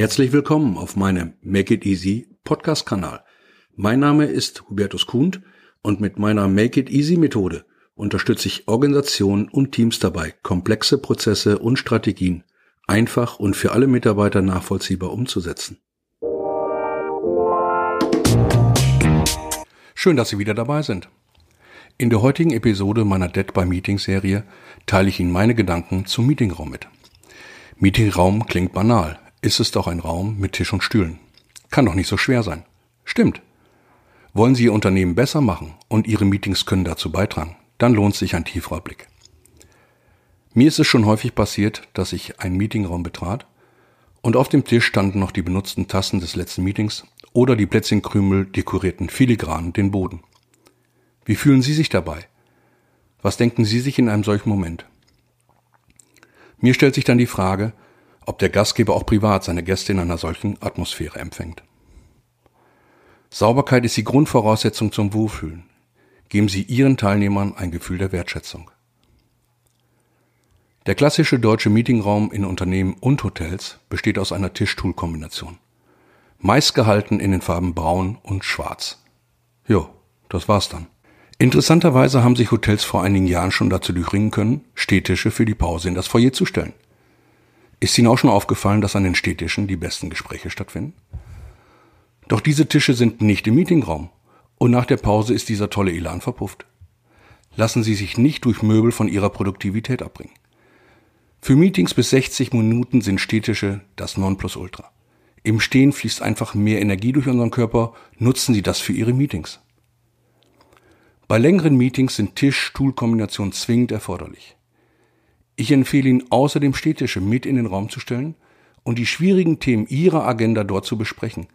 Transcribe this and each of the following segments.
Herzlich willkommen auf meinem Make It Easy Podcast-Kanal. Mein Name ist Hubertus Kuhn und mit meiner Make It Easy Methode unterstütze ich Organisationen und Teams dabei, komplexe Prozesse und Strategien einfach und für alle Mitarbeiter nachvollziehbar umzusetzen. Schön, dass Sie wieder dabei sind. In der heutigen Episode meiner Dead by Meeting Serie teile ich Ihnen meine Gedanken zum Meetingraum mit. Meetingraum klingt banal, ist es doch ein Raum mit Tisch und Stühlen. Kann doch nicht so schwer sein. Stimmt. Wollen Sie Ihr Unternehmen besser machen und Ihre Meetings können dazu beitragen, dann lohnt sich ein tieferer Blick. Mir ist es schon häufig passiert, dass ich einen Meetingraum betrat und auf dem Tisch standen noch die benutzten Tassen des letzten Meetings oder die Plätzchenkrümel dekorierten filigran den Boden. Wie fühlen Sie sich dabei? Was denken Sie sich in einem solchen Moment? Mir stellt sich dann die Frage, ob der Gastgeber auch privat seine Gäste in einer solchen Atmosphäre empfängt. Sauberkeit ist die Grundvoraussetzung zum Wohlfühlen. Geben Sie Ihren Teilnehmern ein Gefühl der Wertschätzung. Der klassische deutsche Meetingraum in Unternehmen und Hotels besteht aus einer Tischstuhlkombination. Meist gehalten in den Farben braun und schwarz. Jo, das war's dann. Interessanterweise haben sich Hotels vor einigen Jahren schon dazu durchringen können, Stehtische für die Pause in das Foyer zu stellen. Ist Ihnen auch schon aufgefallen, dass an den Städtischen die besten Gespräche stattfinden? Doch diese Tische sind nicht im Meetingraum und nach der Pause ist dieser tolle Elan verpufft. Lassen Sie sich nicht durch Möbel von Ihrer Produktivität abbringen. Für Meetings bis 60 Minuten sind Städtische das Nonplusultra. Im Stehen fließt einfach mehr Energie durch unseren Körper, nutzen Sie das für Ihre Meetings. Bei längeren Meetings sind Tisch-Stuhl-Kombinationen zwingend erforderlich. Ich empfehle Ihnen außerdem Städtische mit in den Raum zu stellen und die schwierigen Themen Ihrer Agenda dort zu besprechen.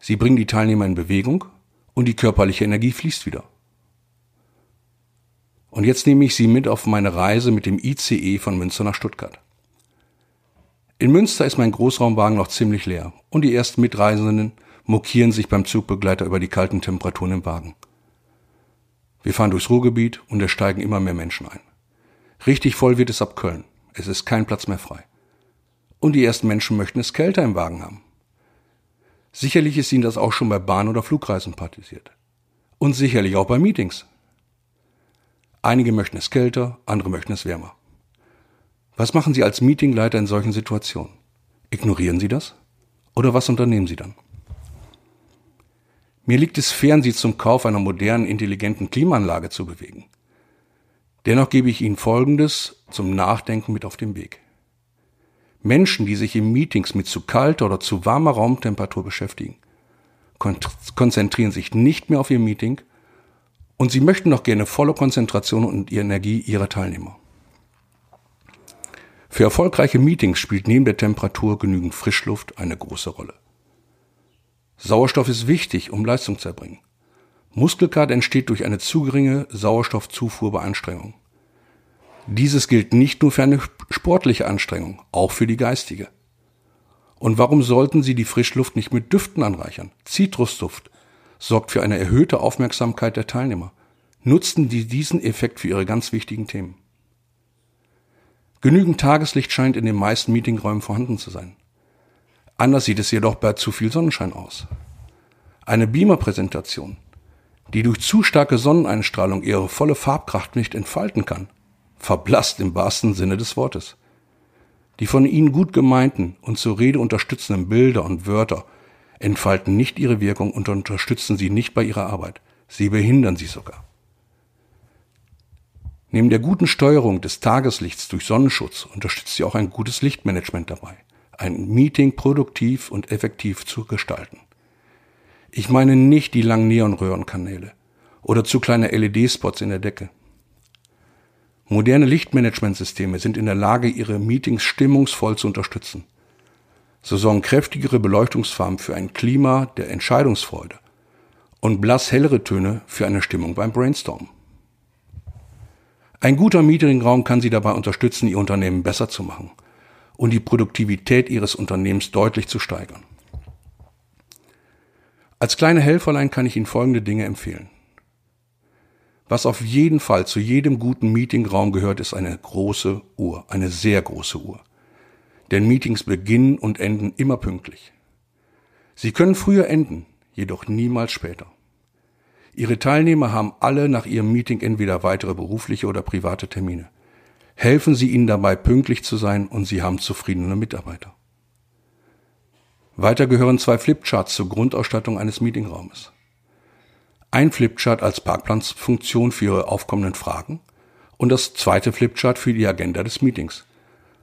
Sie bringen die Teilnehmer in Bewegung und die körperliche Energie fließt wieder. Und jetzt nehme ich Sie mit auf meine Reise mit dem ICE von Münster nach Stuttgart. In Münster ist mein Großraumwagen noch ziemlich leer und die ersten Mitreisenden mokieren sich beim Zugbegleiter über die kalten Temperaturen im Wagen. Wir fahren durchs Ruhrgebiet und es steigen immer mehr Menschen ein. Richtig voll wird es ab Köln. Es ist kein Platz mehr frei. Und die ersten Menschen möchten es kälter im Wagen haben. Sicherlich ist Ihnen das auch schon bei Bahn- oder Flugreisen passiert. Und sicherlich auch bei Meetings. Einige möchten es kälter, andere möchten es wärmer. Was machen Sie als Meetingleiter in solchen Situationen? Ignorieren Sie das? Oder was unternehmen Sie dann? Mir liegt es fern, Sie zum Kauf einer modernen, intelligenten Klimaanlage zu bewegen. Dennoch gebe ich Ihnen Folgendes zum Nachdenken mit auf den Weg. Menschen, die sich in Meetings mit zu kalter oder zu warmer Raumtemperatur beschäftigen, konzentrieren sich nicht mehr auf ihr Meeting und sie möchten noch gerne volle Konzentration und Energie ihrer Teilnehmer. Für erfolgreiche Meetings spielt neben der Temperatur genügend Frischluft eine große Rolle. Sauerstoff ist wichtig, um Leistung zu erbringen. Muskelkater entsteht durch eine zu geringe Sauerstoffzufuhr bei Anstrengung. Dieses gilt nicht nur für eine sportliche Anstrengung, auch für die geistige. Und warum sollten Sie die Frischluft nicht mit Düften anreichern? Zitrusduft sorgt für eine erhöhte Aufmerksamkeit der Teilnehmer. Nutzen Sie diesen Effekt für Ihre ganz wichtigen Themen. Genügend Tageslicht scheint in den meisten Meetingräumen vorhanden zu sein. Anders sieht es jedoch bei zu viel Sonnenschein aus. Eine Beamer-Präsentation die durch zu starke Sonneneinstrahlung ihre volle Farbkraft nicht entfalten kann, verblasst im wahrsten Sinne des Wortes. Die von ihnen gut gemeinten und zur Rede unterstützenden Bilder und Wörter entfalten nicht ihre Wirkung und unterstützen sie nicht bei ihrer Arbeit. Sie behindern sie sogar. Neben der guten Steuerung des Tageslichts durch Sonnenschutz unterstützt sie auch ein gutes Lichtmanagement dabei, ein Meeting produktiv und effektiv zu gestalten. Ich meine nicht die langen Neonröhrenkanäle oder zu kleine LED-Spots in der Decke. Moderne Lichtmanagementsysteme sind in der Lage, ihre Meetings stimmungsvoll zu unterstützen. So sorgen kräftigere Beleuchtungsfarben für ein Klima der Entscheidungsfreude und blass hellere Töne für eine Stimmung beim Brainstorm. Ein guter Meetingraum kann Sie dabei unterstützen, Ihr Unternehmen besser zu machen und die Produktivität Ihres Unternehmens deutlich zu steigern. Als kleine Helferlein kann ich Ihnen folgende Dinge empfehlen. Was auf jeden Fall zu jedem guten Meetingraum gehört, ist eine große Uhr, eine sehr große Uhr. denn Meetings beginnen und enden immer pünktlich. Sie können früher enden, jedoch niemals später. Ihre Teilnehmer haben alle nach ihrem Meeting entweder weitere berufliche oder private Termine. Helfen Sie ihnen dabei, pünktlich zu sein und Sie haben zufriedene Mitarbeiter. Weiter gehören zwei Flipcharts zur Grundausstattung eines Meetingraumes. Ein Flipchart als Parkplatzfunktion für Ihre aufkommenden Fragen und das zweite Flipchart für die Agenda des Meetings.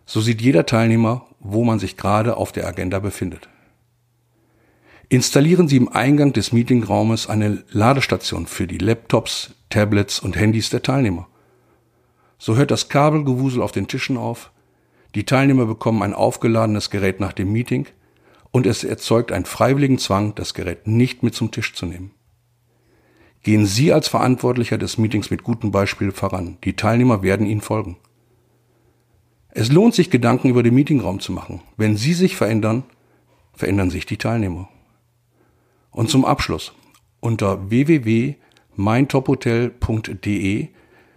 So sieht jeder Teilnehmer, wo man sich gerade auf der Agenda befindet. Installieren Sie im Eingang des Meetingraumes eine Ladestation für die Laptops, Tablets und Handys der Teilnehmer. So hört das Kabelgewusel auf den Tischen auf, die Teilnehmer bekommen ein aufgeladenes Gerät nach dem Meeting und es erzeugt einen freiwilligen Zwang, das Gerät nicht mit zum Tisch zu nehmen. Gehen Sie als Verantwortlicher des Meetings mit gutem Beispiel voran. Die Teilnehmer werden Ihnen folgen. Es lohnt sich, Gedanken über den Meetingraum zu machen. Wenn Sie sich verändern, verändern sich die Teilnehmer. Und zum Abschluss. Unter www.meintophotel.de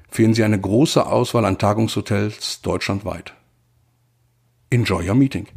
finden Sie eine große Auswahl an Tagungshotels deutschlandweit. Enjoy your meeting.